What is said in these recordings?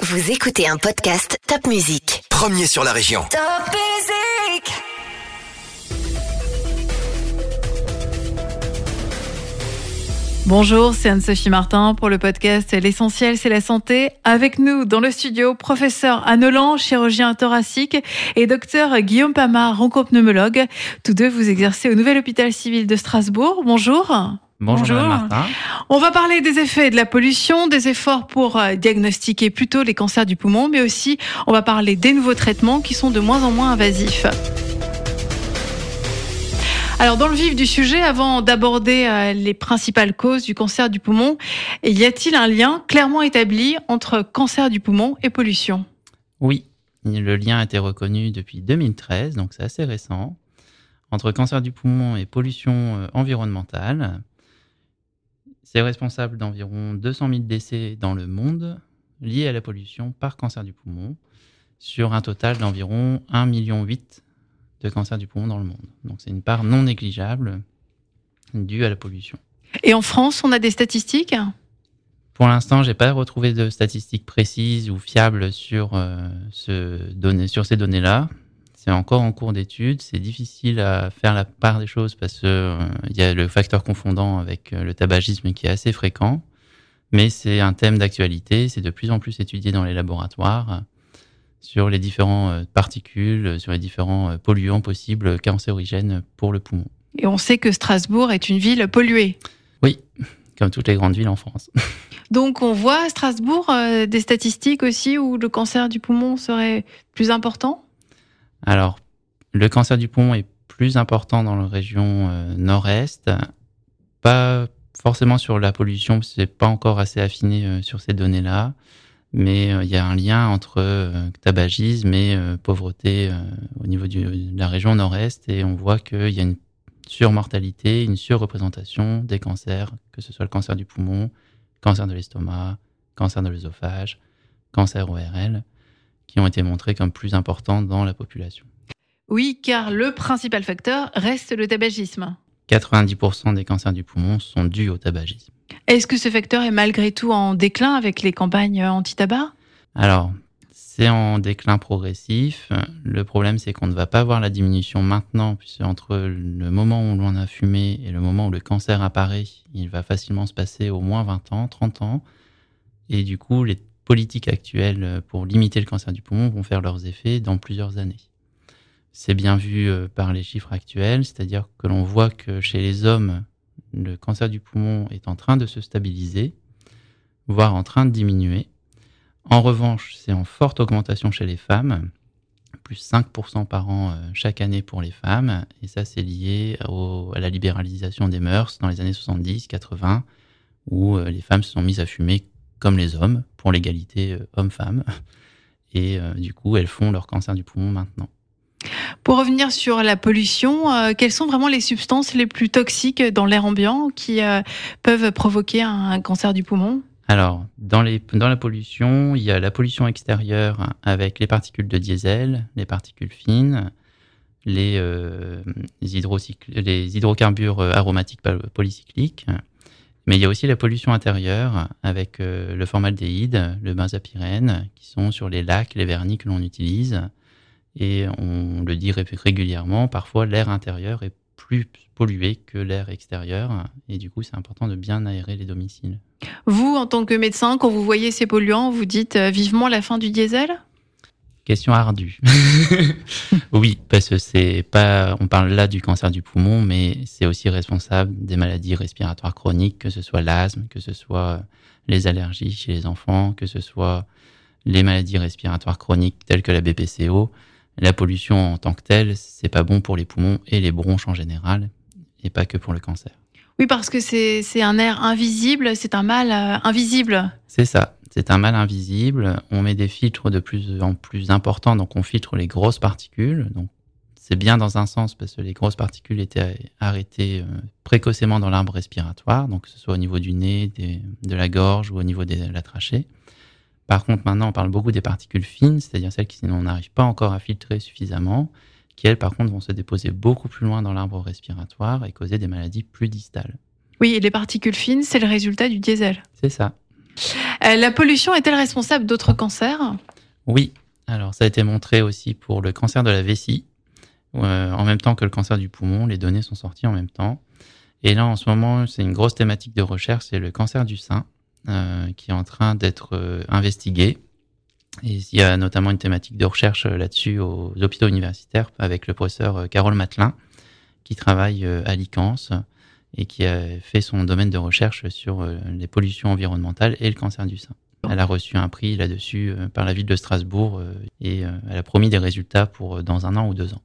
Vous écoutez un podcast Top Music. Premier sur la région. Top Music Bonjour, c'est Anne-Sophie Martin pour le podcast L'essentiel, c'est la santé. Avec nous dans le studio, professeur Anne chirurgien thoracique, et docteur Guillaume Pamard, roncopneumologue. Tous deux, vous exercez au Nouvel Hôpital Civil de Strasbourg. Bonjour. Bonjour, Madame Martin. On va parler des effets de la pollution, des efforts pour euh, diagnostiquer plutôt les cancers du poumon, mais aussi on va parler des nouveaux traitements qui sont de moins en moins invasifs. Alors, dans le vif du sujet, avant d'aborder euh, les principales causes du cancer du poumon, y a-t-il un lien clairement établi entre cancer du poumon et pollution? Oui, le lien a été reconnu depuis 2013, donc c'est assez récent, entre cancer du poumon et pollution euh, environnementale. C'est responsable d'environ 200 000 décès dans le monde liés à la pollution par cancer du poumon, sur un total d'environ 1,8 million de cancer du poumon dans le monde. Donc c'est une part non négligeable due à la pollution. Et en France, on a des statistiques? Pour l'instant, j'ai pas retrouvé de statistiques précises ou fiables sur, euh, ce donné, sur ces données-là. C'est encore en cours d'étude. C'est difficile à faire la part des choses parce qu'il euh, y a le facteur confondant avec euh, le tabagisme qui est assez fréquent. Mais c'est un thème d'actualité. C'est de plus en plus étudié dans les laboratoires sur les différentes particules, sur les différents euh, polluants possibles cancérigènes pour le poumon. Et on sait que Strasbourg est une ville polluée. Oui, comme toutes les grandes villes en France. Donc on voit à Strasbourg des statistiques aussi où le cancer du poumon serait plus important? Alors, le cancer du poumon est plus important dans la région nord-est, pas forcément sur la pollution, c'est pas encore assez affiné sur ces données-là. Mais euh, il y a un lien entre euh, tabagisme et euh, pauvreté au niveau de la région nord-est, et on voit qu'il y a une surmortalité, une surreprésentation des cancers, que ce soit le cancer du poumon, cancer de l'estomac, cancer de l'œsophage, cancer ORL, qui ont été montrés comme plus importants dans la population. Oui, car le principal facteur reste le tabagisme. 90% des cancers du poumon sont dus au tabagisme. Est-ce que ce facteur est malgré tout en déclin avec les campagnes anti-tabac? Alors, c'est en déclin progressif. Le problème, c'est qu'on ne va pas voir la diminution maintenant, puisque entre le moment où l'on a fumé et le moment où le cancer apparaît, il va facilement se passer au moins 20 ans, 30 ans. Et du coup, les politiques actuelles pour limiter le cancer du poumon vont faire leurs effets dans plusieurs années. C'est bien vu euh, par les chiffres actuels, c'est-à-dire que l'on voit que chez les hommes, le cancer du poumon est en train de se stabiliser, voire en train de diminuer. En revanche, c'est en forte augmentation chez les femmes, plus 5% par an euh, chaque année pour les femmes, et ça c'est lié à la libéralisation des mœurs dans les années 70-80, où euh, les femmes se sont mises à fumer comme les hommes, pour l'égalité euh, homme-femme, et du coup elles font leur cancer du poumon maintenant. Pour revenir sur la pollution, euh, quelles sont vraiment les substances les plus toxiques dans l'air ambiant qui euh, peuvent provoquer un, cancer du poumon? Alors, dans, les, dans la pollution, il y a la pollution extérieure avec les particules de diesel, les particules fines, les, euh, les hydrocarbures aromatiques polycycliques. Mais il y a aussi la pollution intérieure avec le formaldéhyde, le benzapyrène, qui sont sur les lacs, les vernis que l'on utilise. Et on le dit régulièrement, parfois l'air intérieur est plus pollué que l'air extérieur. Et du coup, c'est important de bien aérer les domiciles. Vous, en tant que médecin, quand vous voyez ces polluants, vous dites euh, vivement la fin du diesel? Question ardue. oui, parce que c'est pas, on parle là du cancer du poumon, mais c'est aussi responsable des maladies respiratoires chroniques, que ce soit l'asthme, que ce soit les allergies chez les enfants, que ce soit les maladies respiratoires chroniques telles que la BPCO. La pollution en tant que telle, c'est pas bon pour les poumons et les bronches en général, et pas que pour le cancer. Oui, parce que c'est un air invisible, c'est un mal euh, invisible. C'est ça, c'est un mal invisible. On met des filtres de plus en plus importants, donc on filtre les grosses particules. Donc c'est bien dans un sens parce que les grosses particules étaient arrêtées euh, précocement dans l'arbre respiratoire, donc que ce soit au niveau du nez, de la gorge ou au niveau de la trachée. Par contre, maintenant, on parle beaucoup des particules fines, c'est-à-dire celles qui n'arrivent pas encore à filtrer suffisamment, qui, elles, par contre, vont se déposer beaucoup plus loin dans l'arbre respiratoire et causer des maladies plus distales. Oui, et les particules fines, c'est le résultat du diesel. C'est ça. Euh, la pollution est-elle responsable d'autres cancers? Oui, alors ça a été montré aussi pour le cancer de la vessie. Euh, en même temps que le cancer du poumon, les données sont sorties en même temps. Et là, en ce moment, c'est une grosse thématique de recherche, c'est le cancer du sein, euh, qui est en train d'être investigué. Et il y a notamment une thématique de recherche là-dessus aux hôpitaux universitaires avec le professeur Carole Matelin, qui travaille à l'ICANS et qui a fait son domaine de recherche sur euh, les pollutions environnementales et le cancer du sein. Elle a reçu un prix là-dessus euh, par la ville de Strasbourg euh, et elle a promis des résultats pour dans un an ou deux ans.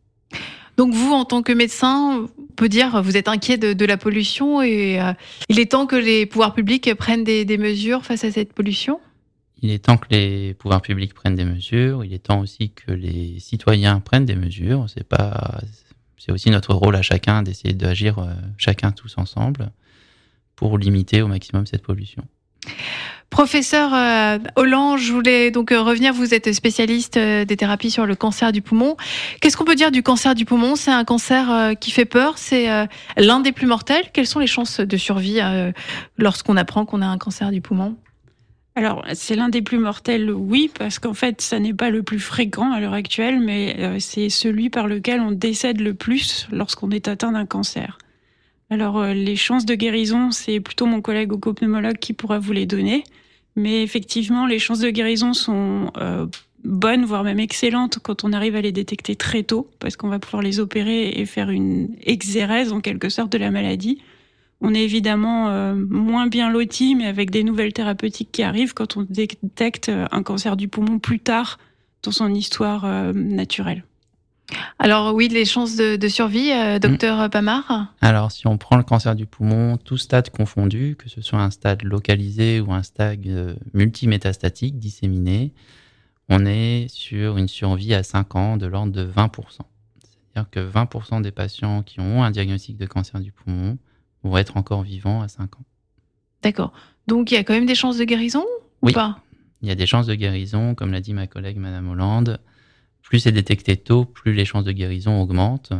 Donc vous, en tant que médecin, on peut dire vous êtes inquiet de, de la pollution et euh, il est temps que les pouvoirs publics prennent des, des mesures face à cette pollution? Il est temps que les pouvoirs publics prennent des mesures. Il est temps aussi que les citoyens prennent des mesures. C'est pas, c'est aussi notre rôle à chacun d'essayer d'agir euh, chacun tous ensemble pour limiter au maximum cette pollution. Professeur euh, Hollande, je voulais donc euh, revenir. Vous êtes spécialiste des thérapies sur le cancer du poumon. Qu'est-ce qu'on peut dire du cancer du poumon? C'est un cancer qui fait peur. C'est l'un des plus mortels. Quelles sont les chances de survie lorsqu'on apprend qu'on a un cancer du poumon? Alors, c'est l'un des plus mortels, oui, parce qu'en fait, ça n'est pas le plus fréquent à l'heure actuelle, mais euh, c'est celui par lequel on décède le plus lorsqu'on est atteint d'un cancer. Alors, euh, les chances de guérison, c'est plutôt mon collègue oncopneumologue qui pourra vous les donner. Mais effectivement, les chances de guérison sont euh, bonnes, voire même excellentes, quand on arrive à les détecter très tôt, parce qu'on va pouvoir les opérer et faire une exérèse, en quelque sorte, de la maladie. On est évidemment euh, moins bien loti, mais avec des nouvelles thérapeutiques qui arrivent quand on détecte euh, un cancer du poumon plus tard dans son histoire euh, naturelle. Alors oui, les chances de, de survie, euh, docteur Pamar Alors, si on prend le cancer du poumon, tout stade confondu, que ce soit un stade localisé ou un stade euh, multimétastatique disséminé, on est sur une survie à 5 ans de l'ordre de 20%. C'est-à-dire que 20% des patients qui ont un diagnostic de cancer du poumon vont être encore vivants à 5 ans. D'accord. Donc il y a quand même des chances de guérison Oui. ou pas? Il y a des chances de guérison, comme l'a dit ma collègue Madame Hollande. Plus c'est détecté tôt, plus les chances de guérison augmentent.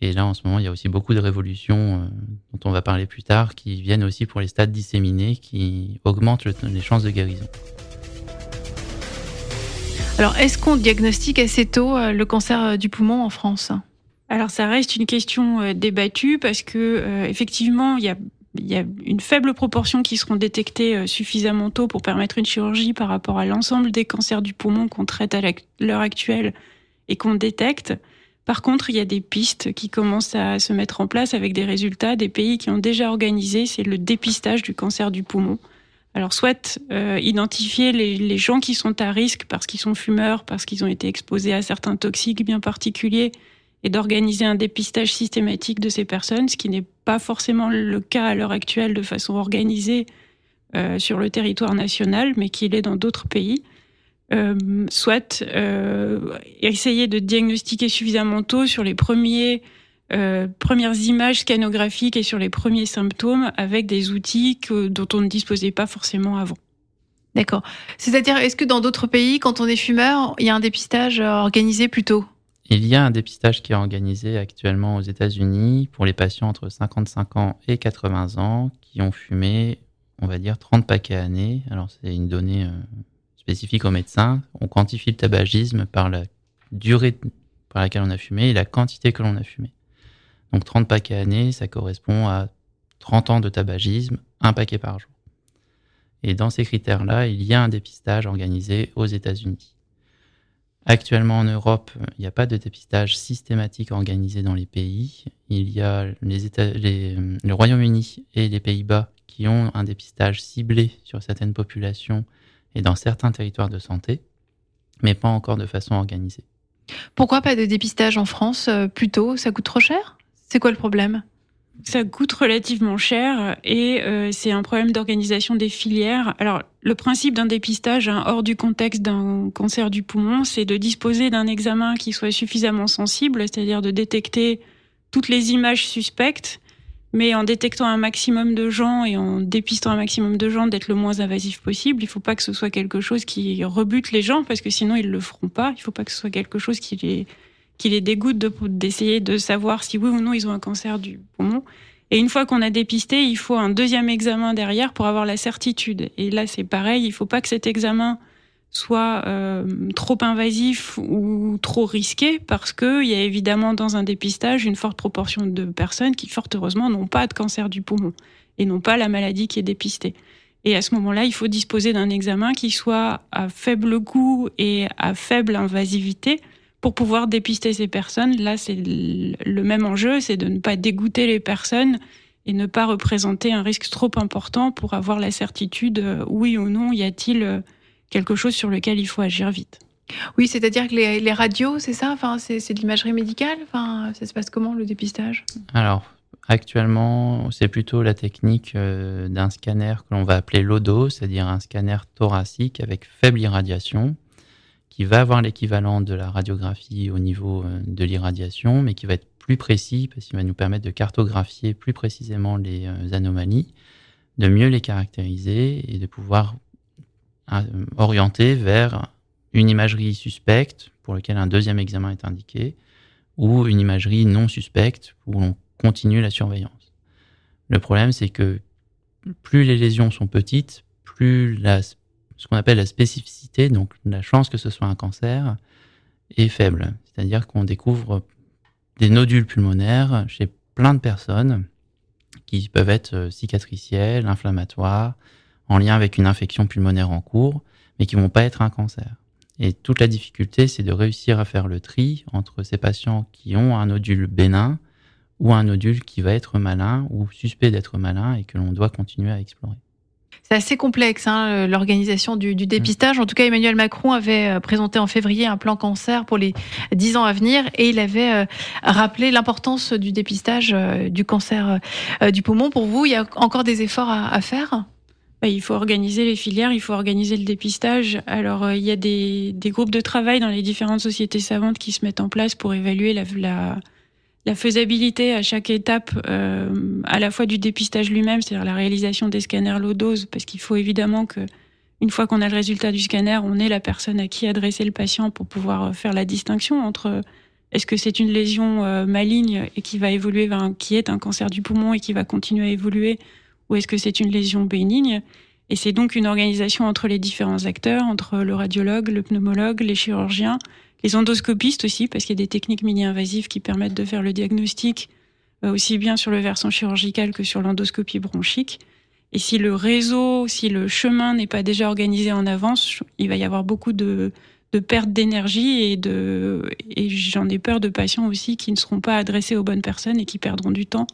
Et là, en ce moment, il y a aussi beaucoup de révolutions euh, dont on va parler plus tard, qui viennent aussi pour les stades disséminés, qui augmentent le- les chances de guérison. Alors est-ce qu'on diagnostique assez tôt euh, le cancer euh, du poumon en France? Alors ça reste une question euh, débattue parce que euh, effectivement il y a il y a une faible proportion qui seront détectées euh, suffisamment tôt pour permettre une chirurgie par rapport à l'ensemble des cancers du poumon qu'on traite à l'heure actuelle et qu'on détecte. Par contre, il y a des pistes qui commencent à se mettre en place avec des résultats des pays qui ont déjà organisé, c'est le dépistage du cancer du poumon. Alors, soit euh, identifier les, les gens qui sont à risque parce qu'ils sont fumeurs, parce qu'ils ont été exposés à certains toxiques bien particuliers, et d'organiser un dépistage systématique de ces personnes, ce qui n'est pas forcément le cas à l'heure actuelle de façon organisée euh, sur le territoire national, mais qui l'est dans d'autres pays. Euh, soit euh, essayer de diagnostiquer suffisamment tôt sur les premiers, premières images scanographiques et sur les premiers symptômes avec des outils dont on ne disposait pas forcément avant. D'accord. C'est-à-dire, est-ce que dans d'autres pays, quand on est fumeur, il y a un dépistage organisé plus tôt? Il y a un dépistage qui est organisé actuellement aux États-Unis pour les patients entre 55 ans et 80 ans qui ont fumé, on va dire, 30 paquets à année. Alors, c'est une donnée euh, spécifique aux médecins. On quantifie le tabagisme par la durée par laquelle on a fumé et la quantité que l'on a fumé. Donc, 30 paquets à année, ça correspond à 30 ans de tabagisme, un paquet par jour. Et dans ces critères-là, il y a un dépistage organisé aux États-Unis. Actuellement en Europe, il n'y a pas de dépistage systématique organisé dans les pays. Il y a le Royaume-Uni et les Pays-Bas qui ont un dépistage ciblé sur certaines populations et dans certains territoires de santé, mais pas encore de façon organisée. Pourquoi pas de dépistage en France euh, plus tôt? Ça coûte trop cher? C'est quoi le problème? Ça coûte relativement cher et euh, c'est un problème d'organisation des filières. Alors, le principe d'un dépistage hein, hors du contexte d'un cancer du poumon, c'est de disposer d'un examen qui soit suffisamment sensible, c'est-à-dire de détecter toutes les images suspectes, mais en détectant un maximum de gens et en dépistant un maximum de gens, d'être le moins invasif possible. Il ne faut pas que ce soit quelque chose qui rebute les gens, parce que sinon ils le feront pas. Il ne faut pas que ce soit quelque chose qui les qui les dégoûte de- d'essayer de, savoir si oui ou non ils ont un cancer du poumon. Et une fois qu'on a dépisté, il faut un deuxième examen derrière pour avoir la certitude. Et là, c'est pareil, il faut pas que cet examen soit euh, trop invasif ou trop risqué parce que il y a évidemment dans un dépistage une forte proportion de personnes qui fort heureusement n'ont pas de cancer du poumon et n'ont pas la maladie qui est dépistée. Et à ce moment-là, il faut disposer d'un examen qui soit à faible coût et à faible invasivité pour pouvoir dépister ces personnes. Là, c'est le même enjeu, c'est de ne pas dégoûter les personnes et ne pas représenter un risque trop important pour avoir la certitude, euh, oui ou non, y a-t-il euh, quelque chose sur lequel il faut agir vite. Oui, c'est-à-dire que les, radios, c'est ça? Enfin, C'est de l'imagerie médicale? Enfin, Ça se passe comment le dépistage? Alors, actuellement, c'est plutôt la technique euh, d'un scanner que l'on va appeler LODO, c'est-à-dire un scanner thoracique avec faible irradiation, qui va avoir l'équivalent de la radiographie au niveau euh, de l'irradiation, mais qui va être plus précis parce qu'il va nous permettre de cartographier plus précisément les euh, anomalies, de mieux les caractériser et de pouvoir orienté vers une imagerie suspecte pour laquelle un deuxième examen est indiqué ou une imagerie non suspecte où l'on continue la surveillance. Le problème, c'est que plus les lésions sont petites, plus la, ce qu'on appelle la spécificité, donc la chance que ce soit un cancer, est faible. C'est-à-dire qu'on découvre des nodules pulmonaires chez plein de personnes qui peuvent être cicatricielles, inflammatoires, en lien avec une infection pulmonaire en cours, mais qui vont pas être un cancer. Et toute la difficulté, c'est de réussir à faire le tri entre ces patients qui ont un nodule bénin ou un nodule qui va être malin ou suspect d'être malin et que l'on doit continuer à explorer. C'est assez complexe, hein, l'organisation du, dépistage. En tout cas, Emmanuel Macron avait euh, présenté en février un plan cancer pour les 10 ans à venir et il avait euh, rappelé l'importance du dépistage euh, du cancer du poumon. Pour vous, il y a encore des efforts à faire? Bah, il faut organiser les filières, il faut organiser le dépistage. Alors, il y a des, des, groupes de travail dans les différentes sociétés savantes qui se mettent en place pour évaluer la, la, la faisabilité à chaque étape, euh, à la fois du dépistage lui-même, c'est-à-dire la réalisation des scanners low dose, parce qu'il faut évidemment que une fois qu'on a le résultat du scanner, on ait la personne à qui adresser le patient pour pouvoir euh, faire la distinction entre est-ce que c'est une lésion maligne et qui va évoluer vers un, qui est un cancer du poumon et qui va continuer à évoluer ou est-ce que c'est une lésion bénigne? Et c'est donc une organisation entre les différents acteurs, entre le radiologue, le pneumologue, les chirurgiens, les endoscopistes aussi, parce qu'il y a des techniques mini-invasives qui permettent de faire le diagnostic euh, aussi bien sur le versant chirurgical que sur l'endoscopie bronchique. Et si le réseau, si le chemin n'est pas déjà organisé en avance, il va y avoir beaucoup de, de perte d'énergie et j'en ai peur de patients aussi qui ne seront pas adressés aux bonnes personnes et qui perdront du temps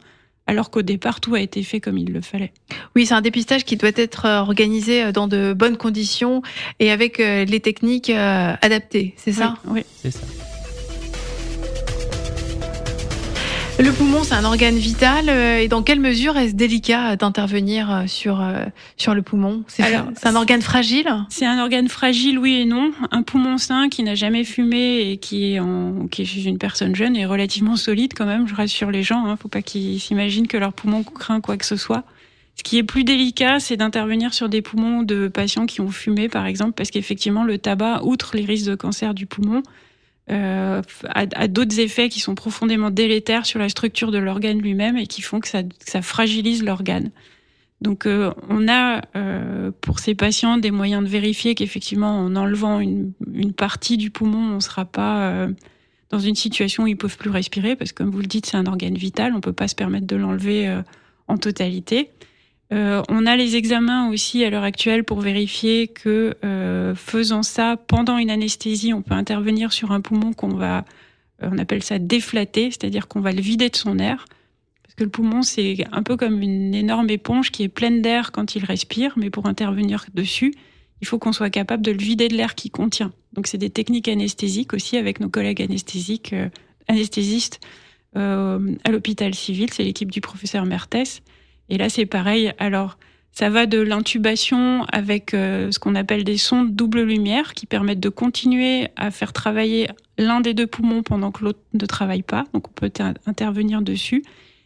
alors qu'au départ, tout a été fait comme il le fallait. Oui, c'est un dépistage qui doit être euh, organisé euh, dans de bonnes conditions et avec euh, les techniques adaptées, c'est ça? Oui, c'est ça. Le poumon, c'est un organe vital. Euh, et dans quelle mesure est-ce délicat d'intervenir euh, sur, euh, sur le poumon? C'est un organe fragile? C'est un organe fragile, oui et non. Un poumon sain qui n'a jamais fumé et qui est, en, qui est chez une personne jeune est relativement solide quand même. Je rassure les gens. Hein, faut pas qu'ils s'imaginent que leur poumon craint quoi que ce soit. Ce qui est plus délicat, c'est d'intervenir sur des poumons de patients qui ont fumé, par exemple, parce qu'effectivement, le tabac, outre les risques de cancer du poumon, euh, à, d'autres effets qui sont profondément délétères sur la structure de l'organe lui-même et qui font que ça, fragilise l'organe. Donc euh, on a euh, pour ces patients des moyens de vérifier qu'effectivement en enlevant une, partie du poumon, on ne sera pas euh, dans une situation où ils peuvent plus respirer parce que comme vous le dites, c'est un organe vital, on peut pas se permettre de l'enlever en totalité. Euh, on a les examens aussi à l'heure actuelle pour vérifier que euh, faisant ça pendant une anesthésie, on peut intervenir sur un poumon qu'on va, euh, on appelle ça déflater, c'est-à-dire qu'on va le vider de son air. Parce que le poumon, c'est un peu comme une énorme éponge qui est pleine d'air quand il respire, mais pour intervenir dessus, il faut qu'on soit capable de le vider de l'air qu'il contient. Donc c'est des techniques anesthésiques aussi avec nos collègues anesthésistes à l'hôpital civil, c'est l'équipe du professeur Mertes et là, c'est pareil. Alors, ça va de l'intubation avec euh, ce qu'on appelle des sondes double lumière qui permettent de continuer à faire travailler l'un des deux poumons pendant que l'autre ne travaille pas. Donc, on peut intervenir dessus.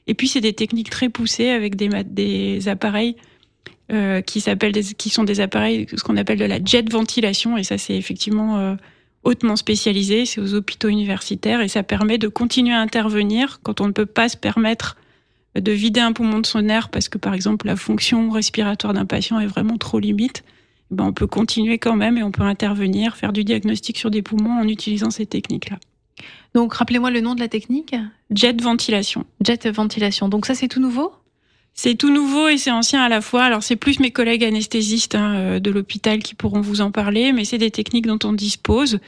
Et puis, c'est des techniques très poussées avec des, des appareils euh, qui s'appellent qui sont des appareils ce qu'on appelle de la jet ventilation. Et ça, c'est effectivement euh, hautement spécialisé. C'est aux hôpitaux universitaires et ça permet de continuer à intervenir quand on ne peut pas se permettre de vider un poumon de son air parce que par exemple la fonction respiratoire d'un patient est vraiment trop limite, eh ben on peut continuer quand même et on peut intervenir, faire du diagnostic sur des poumons en utilisant ces techniques-là. Donc rappelez-moi le nom de la technique Jet ventilation. Jet ventilation. Donc ça c'est tout nouveau? C'est tout nouveau et c'est ancien à la fois. Alors c'est plus mes collègues anesthésistes hein, euh, de l'hôpital qui pourront vous en parler, mais c'est des techniques dont on dispose.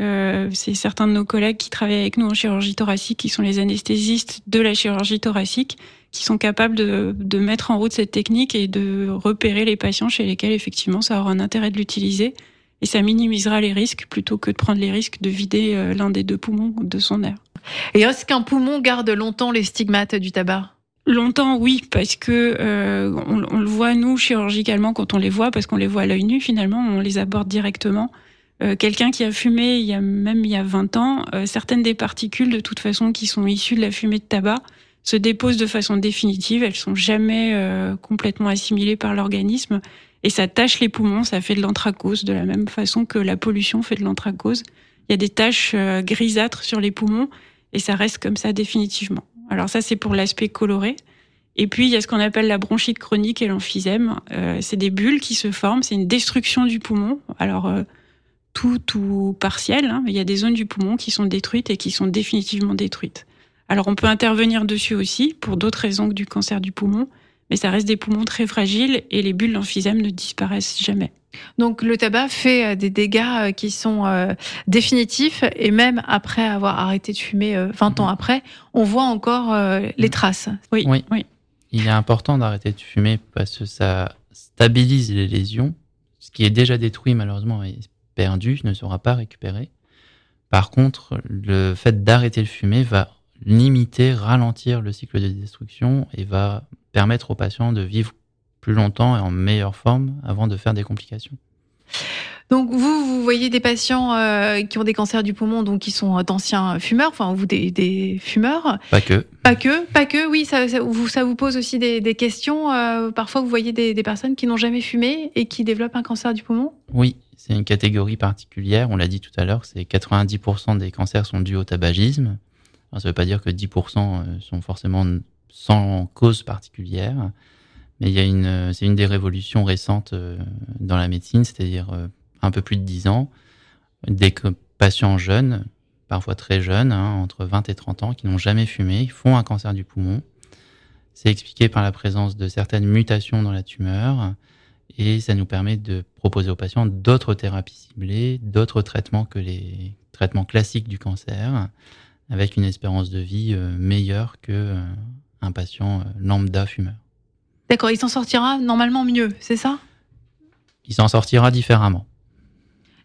Euh, c'est certains de nos collègues qui travaillent avec nous en chirurgie thoracique, qui sont les anesthésistes de la chirurgie thoracique, qui sont capables de, de mettre en route cette technique et de repérer les patients chez lesquels effectivement ça aura un intérêt de l'utiliser. Et ça minimisera les risques plutôt que de prendre les risques de vider euh, l'un des deux poumons de son air. Et est-ce qu'un poumon garde longtemps les stigmates du tabac? Longtemps, oui, parce que euh, on, on, le voit nous chirurgicalement quand on les voit, parce qu'on les voit à l'œil nu. Finalement, on les aborde directement. Euh, Quelqu'un qui a fumé il y a même il y a 20 ans, euh, certaines des particules de toute façon qui sont issues de la fumée de tabac se déposent de façon définitive. Elles sont jamais euh, complètement assimilées par l'organisme et ça tâche les poumons. Ça fait de l'anthracose de la même façon que la pollution fait de l'anthracose. Il y a des taches euh, grisâtres sur les poumons et ça reste comme ça définitivement. Alors ça, c'est pour l'aspect coloré. Et puis, il y a ce qu'on appelle la bronchite chronique et l'emphysème. Euh, c'est des bulles qui se forment, c'est une destruction du poumon. Alors, euh, tout ou partiel, hein, mais il y a des zones du poumon qui sont détruites et qui sont définitivement détruites. Alors, on peut intervenir dessus aussi pour d'autres raisons que du cancer du poumon, mais ça reste des poumons très fragiles et les bulles d'emphysème ne disparaissent jamais. Donc le tabac fait euh, des dégâts euh, qui sont euh, définitifs et même après avoir arrêté de fumer 20 ans après, on voit encore les traces. Oui, Oui. oui. Il est important d'arrêter de fumer parce que ça stabilise les lésions. Ce qui est déjà détruit, malheureusement, perdu, ne sera pas récupéré. Par contre, le fait d'arrêter de fumer va limiter, ralentir le cycle de destruction et va permettre aux patients de vivre plus longtemps et en meilleure forme avant de faire des complications. Donc vous, vous voyez des patients euh, qui ont des cancers du poumon, donc qui sont d'anciens fumeurs, enfin vous des, des, fumeurs. Pas que. Pas que, pas que. Oui, ça, ça, vous, ça vous pose aussi des, des questions. Euh, parfois, vous voyez des, des personnes qui n'ont jamais fumé et qui développent un cancer du poumon? Oui, c'est une catégorie particulière. On l'a dit tout à l'heure, c'est 90% des cancers sont dus au tabagisme. Ça ne veut pas dire que 10% sont forcément sans cause particulière. Mais il y a une, c'est une des révolutions récentes dans la médecine, c'est-à-dire un peu plus de 10 ans, des patients jeunes, parfois très jeunes, hein, entre 20 et 30 ans, qui n'ont jamais fumé, font un cancer du poumon. C'est expliqué par la présence de certaines mutations dans la tumeur et ça nous permet de proposer aux patients d'autres thérapies ciblées, d'autres traitements que les traitements classiques du cancer, avec une espérance de vie meilleure que un patient lambda fumeur. D'accord, il s'en sortira normalement mieux, c'est ça? Il s'en sortira différemment.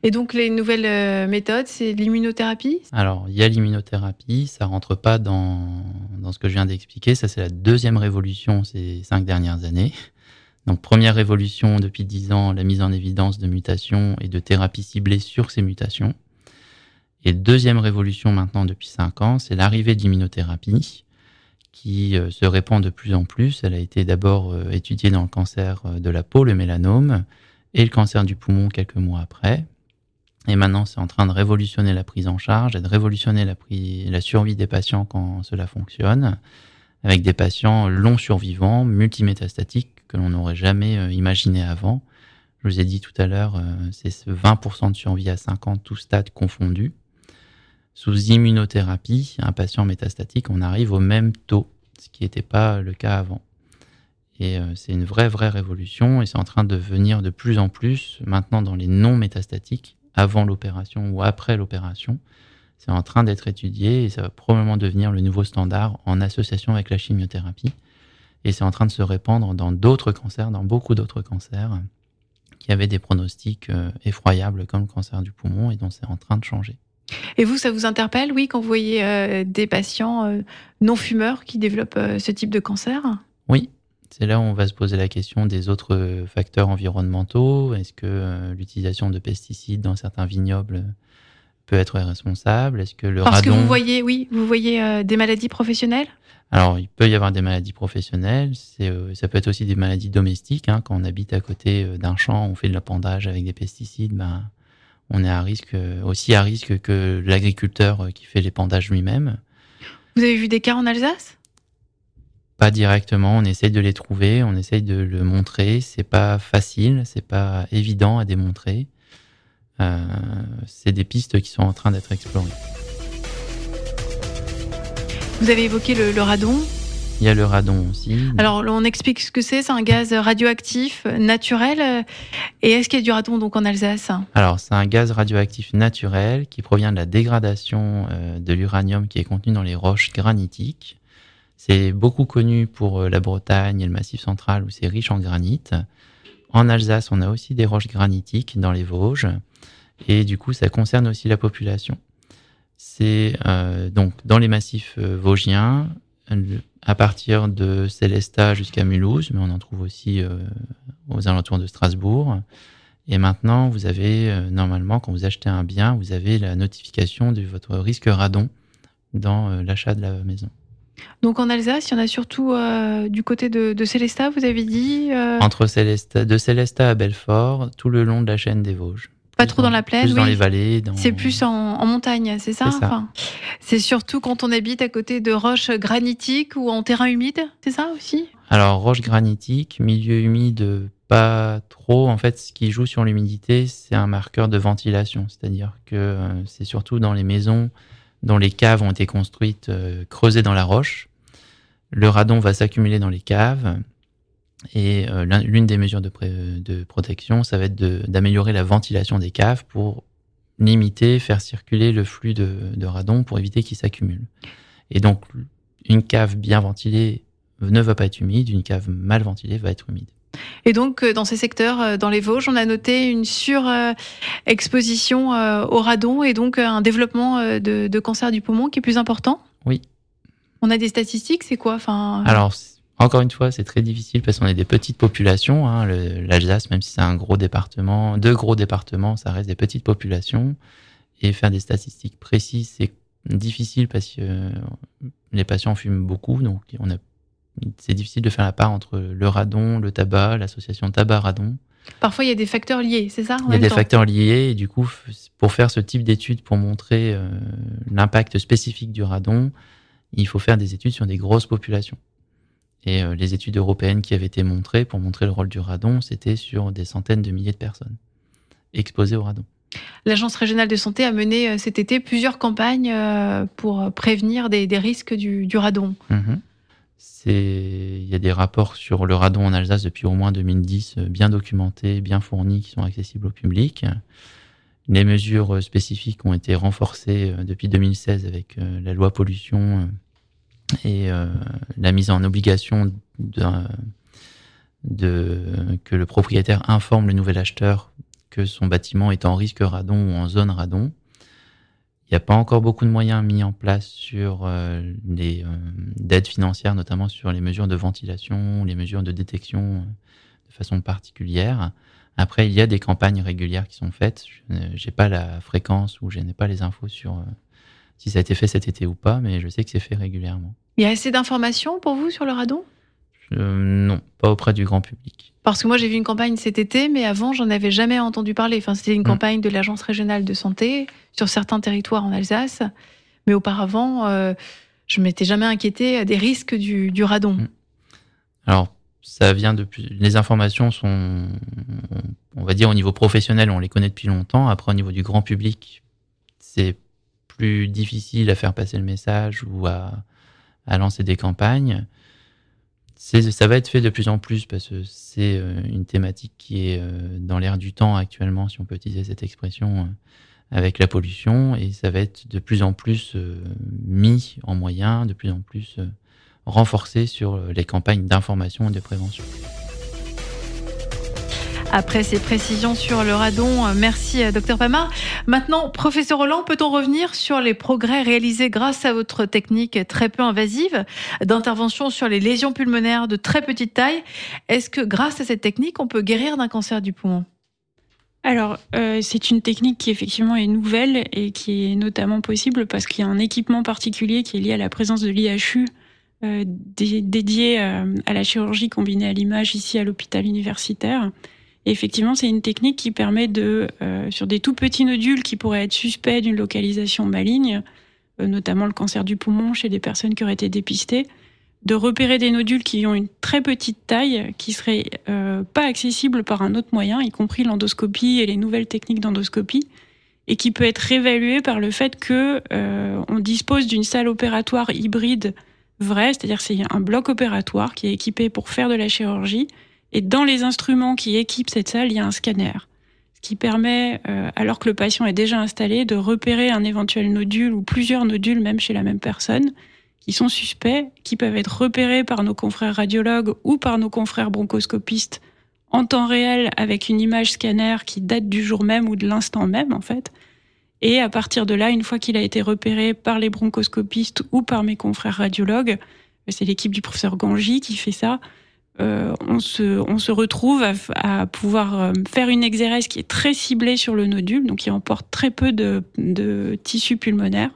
Et donc les nouvelles euh, méthodes, c'est l'immunothérapie? Alors, il y a l'immunothérapie, ça rentre pas dans, dans ce que je viens d'expliquer, ça c'est la deuxième révolution ces cinq dernières années. Donc première révolution depuis dix ans, la mise en évidence de mutations et de thérapies ciblées sur ces mutations. Et deuxième révolution maintenant depuis cinq ans, c'est l'arrivée de l'immunothérapie qui se répand de plus en plus. Elle a été d'abord étudiée dans le cancer de la peau, le mélanome, et le cancer du poumon quelques mois après. Et maintenant, c'est en train de révolutionner la prise en charge et de révolutionner la, la survie des patients quand cela fonctionne, avec des patients longs survivants, multimétastatiques, que l'on n'aurait jamais imaginé avant. Je vous ai dit tout à l'heure, c'est 20% de survie à 50, tout stade confondu. Sous immunothérapie, un patient métastatique, on arrive au même taux, ce qui n'était pas le cas avant. Et c'est une vraie, vraie révolution et c'est en train de venir de plus en plus maintenant dans les non métastatiques avant l'opération ou après l'opération. C'est en train d'être étudié et ça va probablement devenir le nouveau standard en association avec la chimiothérapie. Et c'est en train de se répandre dans d'autres cancers, dans beaucoup d'autres cancers qui avaient des pronostics effroyables comme le cancer du poumon et dont c'est en train de changer. Et vous, ça vous interpelle, oui, quand vous voyez euh, des patients euh, non fumeurs qui développent euh, ce type de cancer? Oui, c'est là où on va se poser la question des autres facteurs environnementaux. Est-ce que l'utilisation de pesticides dans certains vignobles peut être responsable? Est-ce que le Parce radon... que vous voyez, oui, vous voyez des maladies professionnelles? Alors, il peut y avoir des maladies professionnelles, euh, ça peut être aussi des maladies domestiques. Hein. Quand on habite à côté d'un champ, on fait de l'apandage avec des pesticides, ben, on est à risque, aussi à risque que l'agriculteur qui fait l'épandage lui-même. Vous avez vu des cas en Alsace? Pas directement. On essaye de les trouver, on essaye de le montrer. C'est pas facile, c'est pas évident à démontrer. Euh, c'est des pistes qui sont en train d'être explorées. Vous avez évoqué le, le radon. Il y a le radon aussi. Alors, on explique ce que c'est. C'est un gaz radioactif naturel. Et est-ce qu'il y a du radon donc en Alsace? Alors, c'est un gaz radioactif naturel qui provient de la dégradation euh, de l'uranium qui est contenu dans les roches granitiques. C'est beaucoup connu pour euh, la Bretagne et le Massif central où c'est riche en granit. En Alsace, on a aussi des roches granitiques dans les Vosges. Et du coup, ça concerne aussi la population. C'est euh, donc dans les massifs euh, vosgiens, à partir de Célestat jusqu'à Mulhouse, mais on en trouve aussi euh, aux alentours de Strasbourg. Et maintenant, vous avez, euh, normalement, quand vous achetez un bien, vous avez la notification de votre risque radon dans euh, l'achat de la maison. Donc en Alsace, il y en a surtout du côté de, de Célestat, vous avez dit Entre Célestat, de Célestat à Belfort, tout le long de la chaîne des Vosges. Pas trop dans la plaine, Plus dans les vallées. dans- C'est plus en, en montagne, c'est ça, C'est ça. Enfin, C'est surtout quand on habite à côté de roches granitiques ou en terrain humide, c'est ça aussi? Alors, roche granitique, milieu humide, pas trop. En fait, ce qui joue sur l'humidité, c'est un marqueur de ventilation. C'est-à-dire que euh, c'est surtout dans les maisons dont les caves ont été construites euh, creusées dans la roche. Le radon va s'accumuler dans les caves. Et euh, l'un- l'une des mesures de, protection, ça va être d'améliorer la ventilation des caves pour limiter, faire circuler le flux de, de radon pour éviter qu'il s'accumule. Et donc, une cave bien ventilée ne va pas être humide, une cave mal ventilée va être humide. Et donc, euh, dans ces secteurs, euh, dans les Vosges, on a noté une surexposition au radon et donc un développement de, de cancer du poumon qui est plus important? Oui. On a des statistiques, c'est quoi? Enfin, Alors, encore une fois, c'est très difficile parce qu'on est des petites populations. Hein, L'Alsace, même si c'est un gros département, deux gros départements, ça reste des petites populations. Et faire des statistiques précises, c'est difficile parce que euh, les patients fument beaucoup, donc on a, c'est difficile de faire la part entre le radon, le tabac, l'association tabac-radon. Parfois, il y a des facteurs liés, c'est ça en Il y a même des temps? facteurs liés et du coup, pour faire ce type d'études, pour montrer euh, l'impact spécifique du radon, il faut faire des études sur des grosses populations. Et euh, les études européennes qui avaient été montrées pour montrer le rôle du radon, c'était sur des centaines de milliers de personnes exposées au radon. L'Agence régionale de santé a mené euh, cet été plusieurs campagnes euh, pour prévenir des, des risques du, du radon. Mhm. Il y a des rapports sur le radon en Alsace depuis au moins 2010, euh, bien documentés, bien fournis, qui sont accessibles au public. Les mesures spécifiques ont été renforcées depuis 2016 avec la loi pollution et euh, la mise en obligation de, que le propriétaire informe le nouvel acheteur que son bâtiment est en risque radon ou en zone radon. Il n'y a pas encore beaucoup de moyens mis en place sur euh, les euh, d'aides financières, notamment sur les mesures de ventilation, les mesures de détection euh, de façon particulière. Après, il y a des campagnes régulières qui sont faites. Je n'ai pas la fréquence ou je n'ai pas les infos sur si ça a été fait cet été ou pas, mais je sais que c'est fait régulièrement. Il y a assez d'informations pour vous sur le radon? Euh, non, pas auprès du grand public. Parce que moi, j'ai vu une campagne cet été, mais avant, j'en avais jamais entendu parler. Enfin, c'était une Mm. campagne de l'Agence régionale de santé sur certains territoires en Alsace. Mais auparavant, euh, je m'étais jamais inquiétée des risques du, du radon. Mm. Alors, ça vient de plus... Les informations sont, on va dire, au niveau professionnel, on les connaît depuis longtemps. Après, au niveau du grand public, c'est difficile à faire passer le message ou à, à lancer des campagnes. Ça va être fait de plus en plus parce que c'est euh, une thématique qui est euh, dans l'air du temps actuellement, si on peut utiliser cette expression, euh, avec la pollution. Et ça va être de plus en plus mis en moyen, de plus en plus renforcé sur les campagnes d'information et de prévention. Après ces précisions sur le radon, merci euh, docteur Pamar. Maintenant, professeur Roland, peut-on revenir sur les progrès réalisés grâce à votre technique très peu invasive d'intervention sur les lésions pulmonaires de très petite taille? Est-ce que grâce à cette technique, on peut guérir d'un cancer du poumon? Alors, euh, c'est une technique qui effectivement est nouvelle et qui est notamment possible parce qu'il y a un équipement particulier qui est lié à la présence de l'IHU euh, dé- dédié euh, à la chirurgie combinée à l'image ici à l'hôpital universitaire. Effectivement, c'est une technique qui permet de, euh, sur des tout petits nodules qui pourraient être suspects d'une localisation maligne, euh, notamment le cancer du poumon chez des personnes qui auraient été dépistées, de repérer des nodules qui ont une très petite taille, qui seraient euh, pas accessibles par un autre moyen, y compris l'endoscopie et les nouvelles techniques d'endoscopie, et qui peut être réévalué par le fait que on dispose d'une salle opératoire hybride vraie, c'est-à-dire c'est un bloc opératoire qui est équipé pour faire de la chirurgie, et dans les instruments qui équipent cette salle, il y a un scanner, ce qui permet, euh, alors que le patient est déjà installé, de repérer un éventuel nodule ou plusieurs nodules même chez la même personne qui sont suspects, qui peuvent être repérés par nos confrères radiologues ou par nos confrères bronchoscopistes en temps réel avec une image scanner qui date du jour même ou de l'instant même en fait. Et à partir de là, une fois qu'il a été repéré par les bronchoscopistes ou par mes confrères radiologues, c'est l'équipe du professeur Gangi qui fait ça, euh, on, se, retrouve à, à, pouvoir euh, faire une exérèse qui est très ciblée sur le nodule, donc qui emporte très peu de, tissu pulmonaire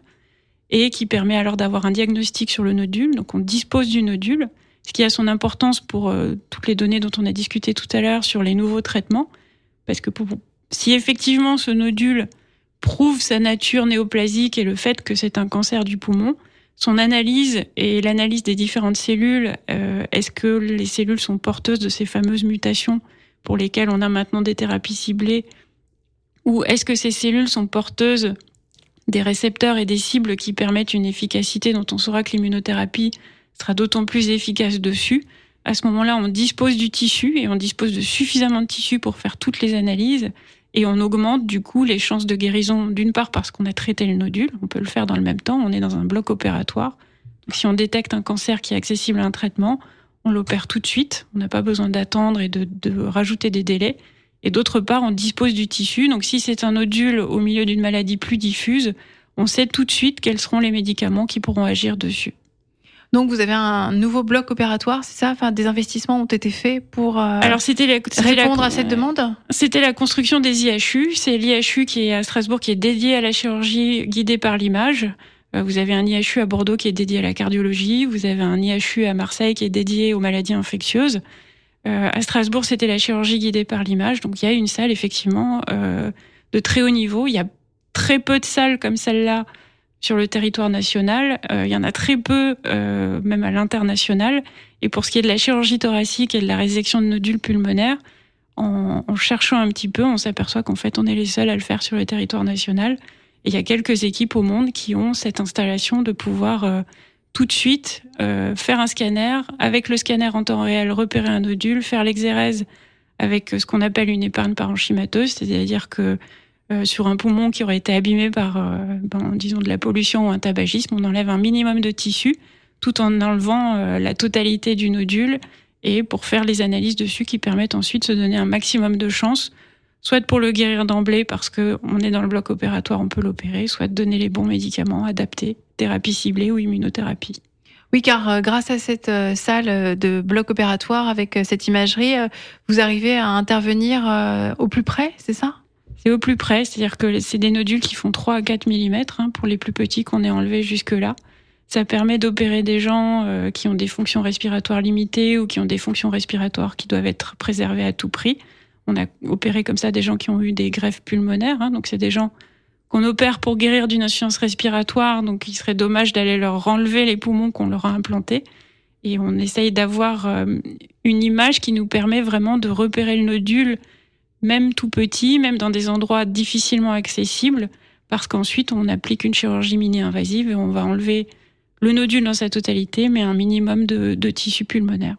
et qui permet alors d'avoir un diagnostic sur le nodule. Donc on dispose du nodule, ce qui a son importance pour euh, toutes les données dont on a discuté tout à l'heure sur les nouveaux traitements, parce que si effectivement ce nodule prouve sa nature néoplasique et le fait que c'est un cancer du poumon, son analyse et l'analyse des différentes cellules, euh, est-ce que les cellules sont porteuses de ces fameuses mutations pour lesquelles on a maintenant des thérapies ciblées, ou est-ce que ces cellules sont porteuses des récepteurs et des cibles qui permettent une efficacité dont on saura que l'immunothérapie sera d'autant plus efficace dessus? À ce moment-là, on dispose du tissu et on dispose de suffisamment de tissu pour faire toutes les analyses et on augmente du coup les chances de guérison d'une part parce qu'on a traité le nodule, on peut le faire dans le même temps, on est dans un bloc opératoire. Donc si on détecte un cancer qui est accessible à un traitement, on l'opère tout de suite, on n'a pas besoin d'attendre et de, de rajouter des délais. Et d'autre part, on dispose du tissu. Donc si c'est un nodule au milieu d'une maladie plus diffuse, on sait tout de suite quels seront les médicaments qui pourront agir dessus. Donc vous avez un nouveau bloc opératoire, c'est ça? Enfin, des investissements ont été faits pour euh, Alors c'était répondre à cette demande? C'était la construction des IHU. C'est l'IHU qui est à Strasbourg qui est dédié à la chirurgie guidée par l'image. Euh, vous avez un IHU à Bordeaux qui est dédié à la cardiologie. Vous avez un IHU à Marseille qui est dédié aux maladies infectieuses. Euh, à Strasbourg, c'était la chirurgie guidée par l'image. Donc il y a une salle effectivement euh, de très haut niveau. Il y a très peu de salles comme celle-là sur le territoire national. Euh, il y en a très peu, euh, même à l'international. Et pour ce qui est de la chirurgie thoracique et de la résection de nodules pulmonaires, en, cherchant un petit peu, on s'aperçoit qu'en fait, on est les seuls à le faire sur le territoire national. Et il y a quelques équipes au monde qui ont cette installation de pouvoir euh, tout de suite faire un scanner, avec le scanner en temps réel, repérer un nodule, faire l'exérèse avec ce qu'on appelle une épargne parenchymateuse, c'est-à-dire que euh, sur un poumon qui aurait été abîmé par, euh, ben, disons, de la pollution ou un tabagisme, on enlève un minimum de tissu tout en enlevant euh, la totalité du nodule et pour faire les analyses dessus qui permettent ensuite de se donner un maximum de chance, soit pour le guérir d'emblée parce que on est dans le bloc opératoire, on peut l'opérer, soit de donner les bons médicaments adaptés thérapie ciblée ou immunothérapie. Oui, car grâce à cette salle de bloc opératoire avec cette imagerie, vous arrivez à intervenir au plus près, c'est ça? C'est au plus près, c'est-à-dire que c'est des nodules qui font 3 à 4 mm hein, pour les plus petits qu'on ait enlevés jusque-là. Ça permet d'opérer des gens qui ont des fonctions respiratoires limitées ou qui ont des fonctions respiratoires qui doivent être préservées à tout prix. On a opéré comme ça des gens qui ont eu des greffes pulmonaires, hein, donc c'est des gens qu'on opère pour guérir d'une insuffisance respiratoire, donc il serait dommage d'aller leur enlever les poumons qu'on leur a implantés. Et on essaye d'avoir euh, une image qui nous permet vraiment de repérer le nodule, même tout petit, même dans des endroits difficilement accessibles, parce qu'ensuite on applique une chirurgie mini-invasive et on va enlever le nodule dans sa totalité, mais un minimum de, de tissu pulmonaire.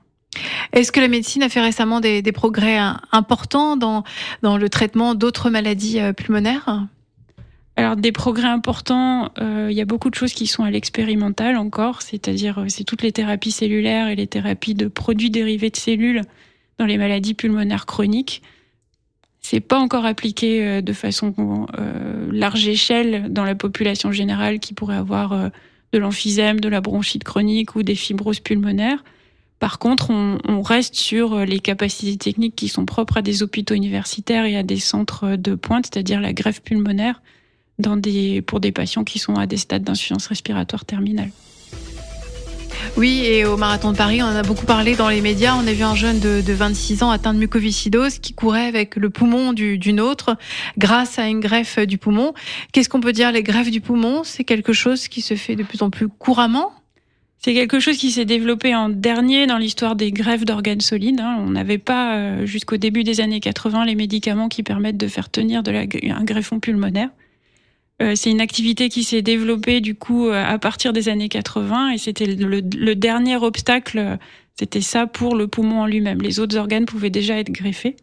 Est-ce que la médecine a fait récemment des, des progrès importants dans, dans le traitement d'autres maladies euh, pulmonaires? Alors des progrès importants, euh, il y a beaucoup de choses qui sont à l'expérimental encore, c'est-à-dire euh, c'est toutes les thérapies cellulaires et les thérapies de produits dérivés de cellules dans les maladies pulmonaires chroniques. C'est pas encore appliqué euh, de façon large échelle dans la population générale qui pourrait avoir de l'emphysème, de la bronchite chronique ou des fibroses pulmonaires. Par contre, on, reste sur les capacités techniques qui sont propres à des hôpitaux universitaires et à des centres de pointe, c'est-à-dire la greffe pulmonaire, pour des patients qui sont à des stades d'insuffisance respiratoire terminale. Oui, et au Marathon de Paris, on en a beaucoup parlé dans les médias. On a vu un jeune de, de 26 ans atteint de mucoviscidose qui courait avec le poumon d'une autre grâce à une greffe du poumon. Qu'est-ce qu'on peut dire? Les greffes du poumon, c'est quelque chose qui se fait de plus en plus couramment? C'est quelque chose qui s'est développé en dernier dans l'histoire des greffes d'organes solides. Hein. On n'avait pas, euh, jusqu'au début des années 80, les médicaments qui permettent de faire tenir un greffon pulmonaire. Euh, c'est une activité qui s'est développée du coup euh, à partir des années 80 et c'était le, le, dernier obstacle, c'était ça pour le poumon en lui-même. Les autres organes pouvaient déjà être greffés.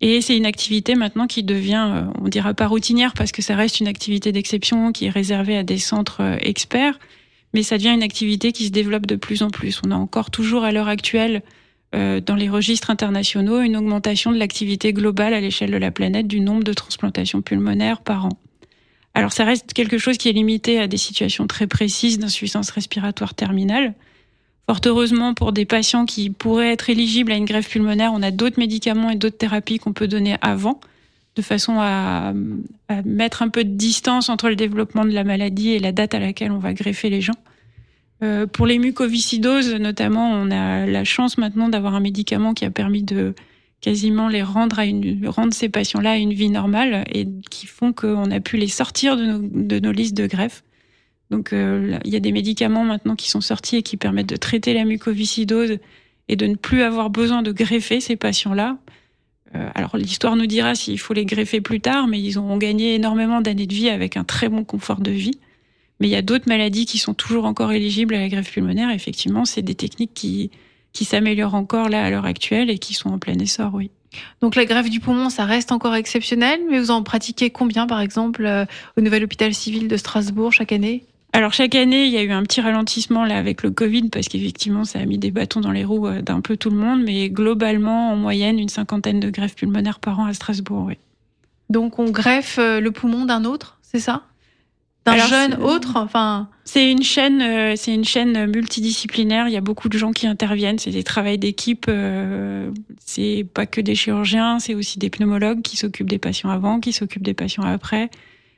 Et c'est une activité maintenant qui devient, on dira pas routinière parce que ça reste une activité d'exception qui est réservée à des centres experts mais ça devient une activité qui se développe de plus en plus. On a encore toujours à l'heure actuelle euh, dans les registres internationaux une augmentation de l'activité globale à l'échelle de la planète du nombre de transplantations pulmonaires par an. Alors ça reste quelque chose qui est limité à des situations très précises d'insuffisance respiratoire terminale. Fort heureusement, pour des patients qui pourraient être éligibles à une greffe pulmonaire, on a d'autres médicaments et d'autres thérapies qu'on peut donner avant, de façon à, mettre un peu de distance entre le développement de la maladie et la date à laquelle on va greffer les gens. Euh, pour les mucoviscidoses, notamment, on a la chance maintenant d'avoir un médicament qui a permis de quasiment les rendre à une, rendre ces patients-là à une vie normale et qui font qu'on a pu les sortir de nos, de nos listes de greffe. Donc, euh, il y a des médicaments maintenant qui sont sortis et qui permettent de traiter la mucoviscidose et de ne plus avoir besoin de greffer ces patients-là. Euh, alors, l'histoire nous dira s'il faut les greffer plus tard, mais ils ont gagné énormément d'années de vie avec un très bon confort de vie. Mais il y a d'autres maladies qui sont toujours encore éligibles à la greffe pulmonaire. Effectivement, c'est des techniques qui, qui s'améliorent encore là à l'heure actuelle et qui sont en plein essor, oui. Donc la greffe du poumon, ça reste encore exceptionnel, mais vous en pratiquez combien, par exemple, euh, au nouvel hôpital civil de Strasbourg chaque année? Alors chaque année, il y a eu un petit ralentissement là avec le Covid parce qu'effectivement, ça a mis des bâtons dans les roues euh, d'un peu tout le monde, mais globalement, en moyenne, une cinquantaine de greffes pulmonaires par an à Strasbourg. Oui. Donc on greffe euh, le poumon d'un autre, c'est ça? D'un jeune autre enfin. C'est une chaîne euh, c'est une chaîne multidisciplinaire. Il y a beaucoup de gens qui interviennent. C'est des travails d'équipe euh, c'est pas que des chirurgiens c'est aussi des pneumologues qui s'occupent des patients avant qui s'occupent des patients après.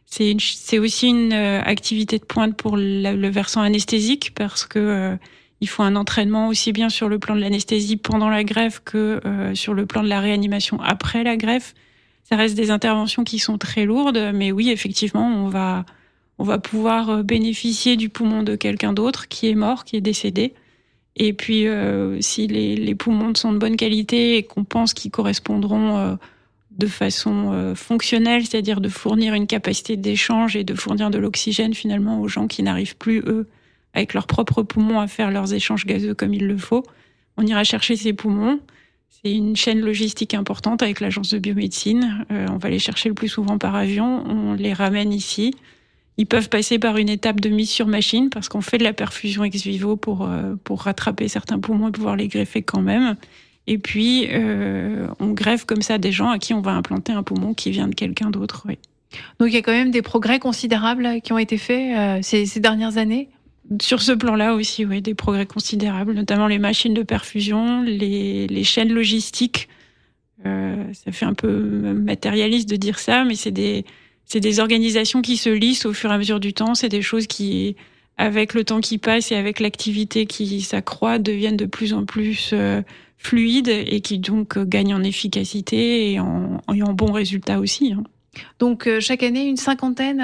C'est c'est aussi une euh, activité de pointe pour le versant anesthésique parce que il faut un entraînement aussi bien sur le plan de l'anesthésie pendant la greffe que sur le plan de la réanimation après la greffe. Ça reste des interventions qui sont très lourdes mais oui effectivement on va on va pouvoir euh, bénéficier du poumon de quelqu'un d'autre qui est mort, qui est décédé. Et puis, euh, si les, poumons sont de bonne qualité et qu'on pense qu'ils correspondront euh, de façon fonctionnelle, c'est-à-dire de fournir une capacité d'échange et de fournir de l'oxygène finalement aux gens qui n'arrivent plus, eux, avec leurs propres poumons à faire leurs échanges gazeux comme il le faut, on ira chercher ces poumons. C'est une chaîne logistique importante avec l'agence de biomédecine. on va les chercher le plus souvent par avion, on les ramène ici. Ils peuvent passer par une étape de mise sur machine parce qu'on fait de la perfusion ex vivo pour, euh, pour rattraper certains poumons et pouvoir les greffer quand même. Et puis, euh, on greffe comme ça des gens à qui on va implanter un poumon qui vient de quelqu'un d'autre. Oui. Donc il y a quand même des progrès considérables qui ont été faits euh, ces, ces, dernières années? Sur ce plan-là aussi, oui, des progrès considérables, notamment les machines de perfusion, les, les chaînes logistiques. Euh, ça fait un peu matérialiste de dire ça, mais c'est des, c'est des organisations qui se lissent au fur et à mesure du temps. C'est des choses qui, avec le temps qui passe et avec l'activité qui s'accroît, deviennent de plus en plus euh, fluides et qui donc euh, gagnent en efficacité et en, en bons résultats aussi. Hein. Donc euh, chaque année, une cinquantaine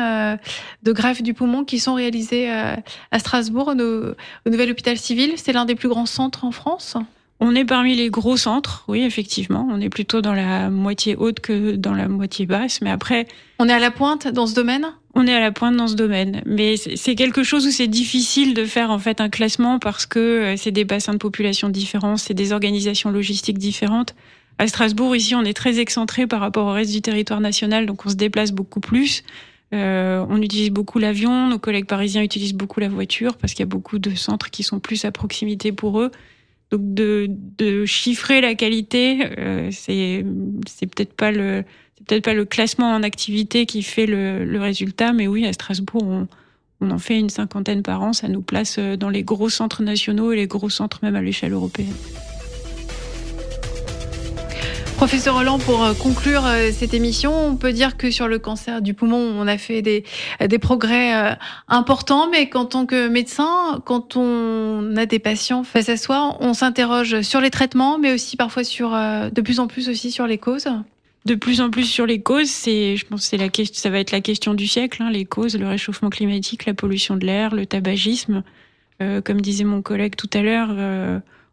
de greffes du poumon qui sont réalisées à Strasbourg, au Nouvel Hôpital Civil. C'est l'un des plus grands centres en France on est parmi les gros centres, oui, effectivement. On est plutôt dans la moitié haute que dans la moitié basse. Mais après. On est à la pointe dans ce domaine? On est à la pointe dans ce domaine. Mais c'est quelque chose où c'est difficile de faire, en fait, un classement parce que euh, c'est des bassins de population différents, c'est des organisations logistiques différentes. À Strasbourg, ici, on est très excentré par rapport au reste du territoire national, donc on se déplace beaucoup plus. Euh, on utilise beaucoup l'avion, nos collègues parisiens utilisent beaucoup la voiture parce qu'il y a beaucoup de centres qui sont plus à proximité pour eux. Donc de, chiffrer la qualité, euh, c'est peut-être pas le classement en activité qui fait le, résultat, mais oui à Strasbourg on, on en fait une cinquantaine par an, ça nous place euh, dans les gros centres nationaux et les gros centres même à l'échelle européenne. Professeur Roland, pour euh, conclure euh, cette émission, on peut dire que sur le cancer du poumon, on a fait des, des progrès euh, importants, mais qu'en tant que médecin, quand on a des patients face à soi, on s'interroge sur les traitements, mais aussi parfois sur, de plus en plus aussi sur les causes de plus en plus sur les causes, c'est, je pense, c'est la question, ça va être la question du siècle, hein, les causes, le réchauffement climatique, la pollution de l'air, le tabagisme. comme disait mon collègue tout à l'heure,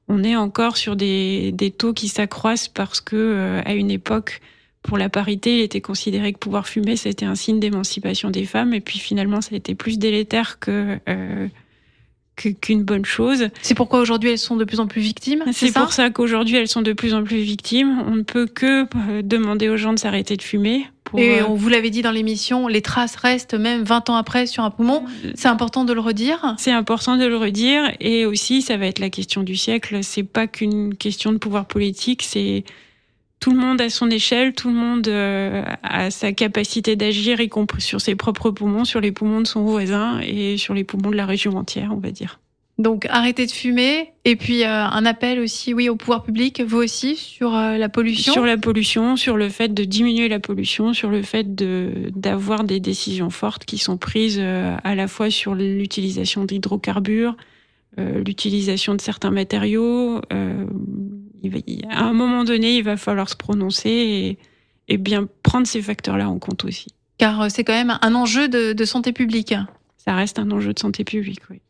on est encore sur des, taux qui s'accroissent parce que à une époque, pour la parité, il était considéré que pouvoir fumer, c'était un signe d'émancipation des femmes, et puis finalement, ça a été plus délétère que qu'une bonne chose. C'est pourquoi aujourd'hui elles sont de plus en plus victimes. C'est pour ça qu'aujourd'hui elles sont de plus en plus victimes. On ne peut que euh, demander aux gens de s'arrêter de fumer. Et euh, on vous l'avait dit dans l'émission, les traces restent même 20 ans après sur un poumon. C'est important de le redire. C'est important de le redire. Et aussi, ça va être la question du siècle. C'est pas qu'une question de pouvoir politique, c'est tout le monde à son échelle, tout le monde euh, a sa capacité d'agir, y compris sur ses propres poumons, sur les poumons de son voisin et sur les poumons de la région entière, on va dire. Donc arrêter de fumer et puis euh, un appel aussi, oui, au pouvoir public, vous aussi sur euh, la pollution. Sur la pollution, sur le fait de diminuer la pollution, sur le fait de d'avoir des décisions fortes qui sont prises à la fois sur l'utilisation d'hydrocarbures, l'utilisation de certains matériaux à un moment donné, il va falloir se prononcer et, bien prendre ces facteurs-là en compte aussi. Car euh, c'est quand même un enjeu de, santé publique. Ça reste un enjeu de santé publique, oui.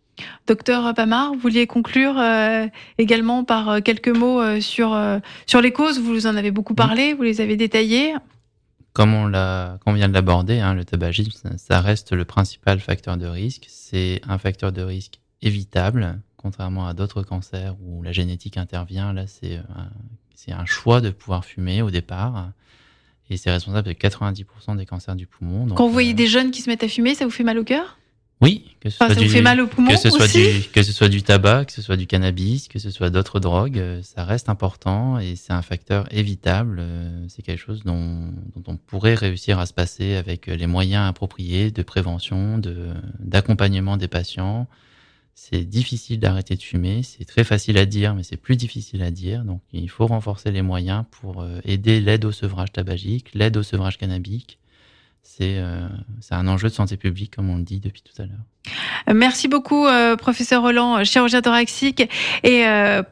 Docteur Pamar, vous vouliez conclure euh, également par euh, quelques mots sur, sur les causes. Vous en avez beaucoup parlé, vous les avez détaillées. Comme on, on vient de l'aborder, hein, le tabagisme, ça reste le principal facteur de risque. C'est un facteur de risque évitable contrairement à d'autres cancers où la génétique intervient, là c'est un, un choix de pouvoir fumer au départ. Et c'est responsable de 90% des cancers du poumon. Quand vous voyez euh, des jeunes qui se mettent à fumer, ça vous fait mal au cœur? Oui, que ce soit ça du, vous fait mal au poumon que ce soit du que ce soit du tabac, que ce soit du cannabis, que ce soit d'autres drogues, euh, ça reste important et c'est un facteur évitable. Euh, c'est quelque chose dont, dont, on pourrait réussir à se passer avec les moyens appropriés de prévention, de d'accompagnement des patients, c'est difficile d'arrêter de fumer, c'est très facile à dire, mais c'est plus difficile à dire. Donc il faut renforcer les moyens pour euh, aider l'aide au sevrage tabagique, l'aide au sevrage cannabique. Euh, c'est un enjeu de santé publique, comme on le dit depuis tout à l'heure. Merci beaucoup, euh, professeur Roland, chirurgien thoracique, et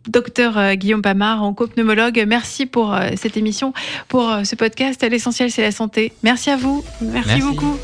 docteur Guillaume Pamard, onco-pneumologue. Merci pour cette émission, pour ce podcast. L'essentiel, c'est la santé. Merci à vous. Merci. beaucoup.